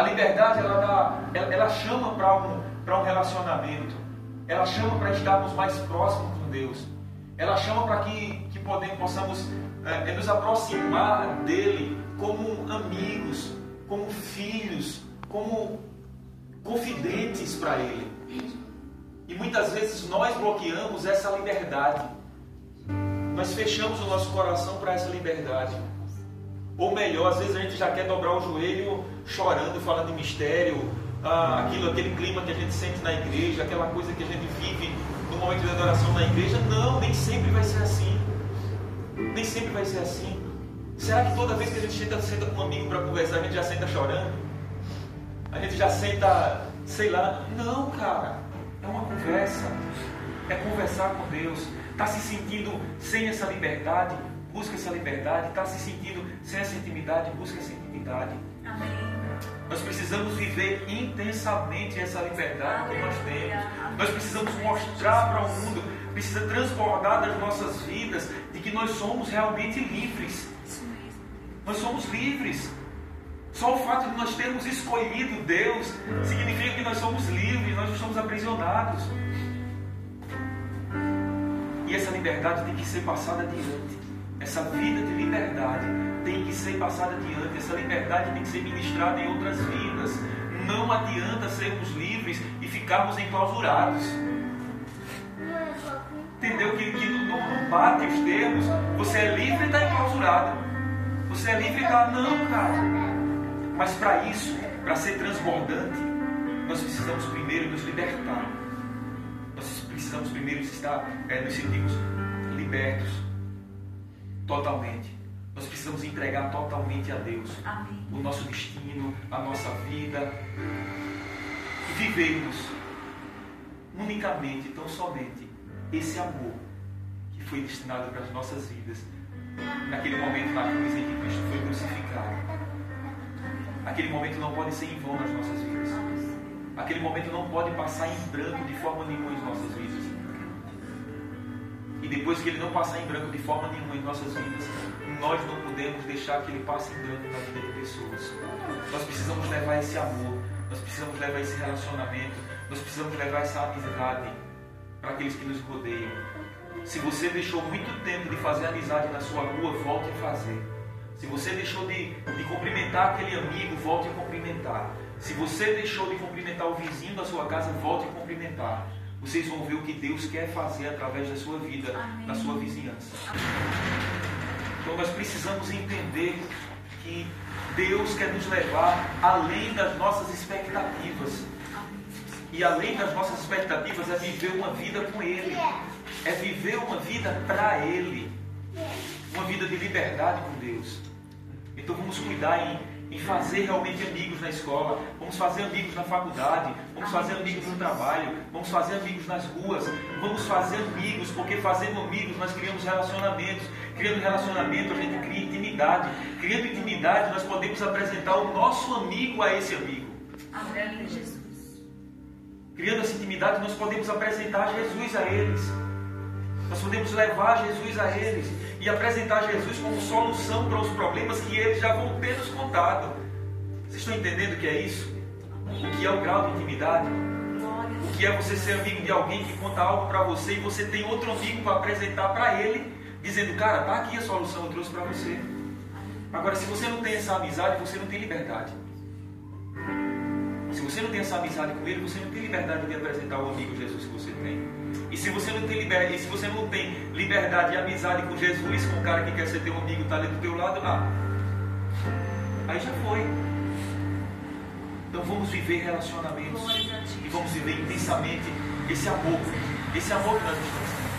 A liberdade ela, dá, ela, ela chama para um, um relacionamento. Ela chama para estarmos mais próximos com Deus. Ela chama para que, que podemos, possamos é, nos aproximar dele como amigos, como filhos, como confidentes para ele. E muitas vezes nós bloqueamos essa liberdade. Nós fechamos o nosso coração para essa liberdade. Ou melhor, às vezes a gente já quer dobrar o joelho chorando, falando de mistério, ah, aquilo, aquele clima que a gente sente na igreja, aquela coisa que a gente vive no momento de adoração na igreja. Não, nem sempre vai ser assim. Nem sempre vai ser assim. Será que toda vez que a gente senta, senta com um amigo para conversar, a gente já senta chorando? A gente já senta, sei lá. Não, cara. É uma conversa. É conversar com Deus. Está se sentindo sem essa liberdade? Busca essa liberdade. Está se sentindo sem essa intimidade? Busca essa intimidade. Amém. Nós precisamos viver intensamente essa liberdade que nós temos. Nós precisamos mostrar para o mundo, precisa transbordar das nossas vidas de que nós somos realmente livres. Nós somos livres. Só o fato de nós termos escolhido Deus significa que nós somos livres, nós não somos aprisionados. E essa liberdade tem que ser passada adiante. Essa vida de liberdade tem que ser passada adiante. Essa liberdade tem que ser ministrada em outras vidas. Não adianta sermos livres e ficarmos enclausurados. Entendeu? Que, que não, não bate os termos. Você é livre e está enclausurado. Você é livre e está. Não, cara. Mas para isso, para ser transbordante, nós precisamos primeiro nos libertar. Precisamos primeiro estar, é, nos sentirmos libertos totalmente. Nós precisamos entregar totalmente a Deus Amém. o nosso destino, a nossa vida e vivermos unicamente, tão somente, esse amor que foi destinado para as nossas vidas naquele momento na cruz em que Cristo foi crucificado. Aquele momento não pode ser em vão nas nossas vidas. Aquele momento não pode passar em branco de forma nenhuma em nossas vidas. E depois que ele não passar em branco de forma nenhuma em nossas vidas, nós não podemos deixar que ele passe em branco na vida de pessoas. Nós precisamos levar esse amor, nós precisamos levar esse relacionamento, nós precisamos levar essa amizade para aqueles que nos rodeiam. Se você deixou muito tempo de fazer amizade na sua rua, volte a fazer. Se você deixou de, de cumprimentar aquele amigo, volte a cumprimentar. Se você deixou de cumprimentar o vizinho da sua casa, volte a cumprimentar vocês vão ver o que Deus quer fazer através da sua vida, Amém. da sua vizinhança. Então nós precisamos entender que Deus quer nos levar além das nossas expectativas. E além das nossas expectativas é viver uma vida com Ele. É viver uma vida para Ele. Vida de liberdade com Deus. Então vamos cuidar em em fazer realmente amigos na escola, vamos fazer amigos na faculdade, vamos fazer amigos no trabalho, vamos fazer amigos nas ruas, vamos fazer amigos, porque fazendo amigos nós criamos relacionamentos, criando relacionamento a gente cria intimidade, criando intimidade nós podemos apresentar o nosso amigo a esse amigo. Amém, Jesus. Criando essa intimidade nós podemos apresentar Jesus a eles. Nós podemos levar Jesus a eles e apresentar Jesus como solução para os problemas que eles já vão ter nos contado. Vocês estão entendendo o que é isso? O que é o grau de intimidade? O que é você ser amigo de alguém que conta algo para você e você tem outro amigo para apresentar para ele, dizendo, cara, tá aqui a solução, eu trouxe para você. Agora, se você não tem essa amizade, você não tem liberdade. Se você não tem essa amizade com ele, você não tem liberdade de apresentar o amigo Jesus que você tem. E se você não tem liberdade, e se você não tem liberdade e amizade com Jesus, com o cara que quer ser teu amigo, está ali do teu lado, ah, aí já foi. Então vamos viver relacionamentos e vamos viver intensamente esse amor, esse amor que nós estamos tendo.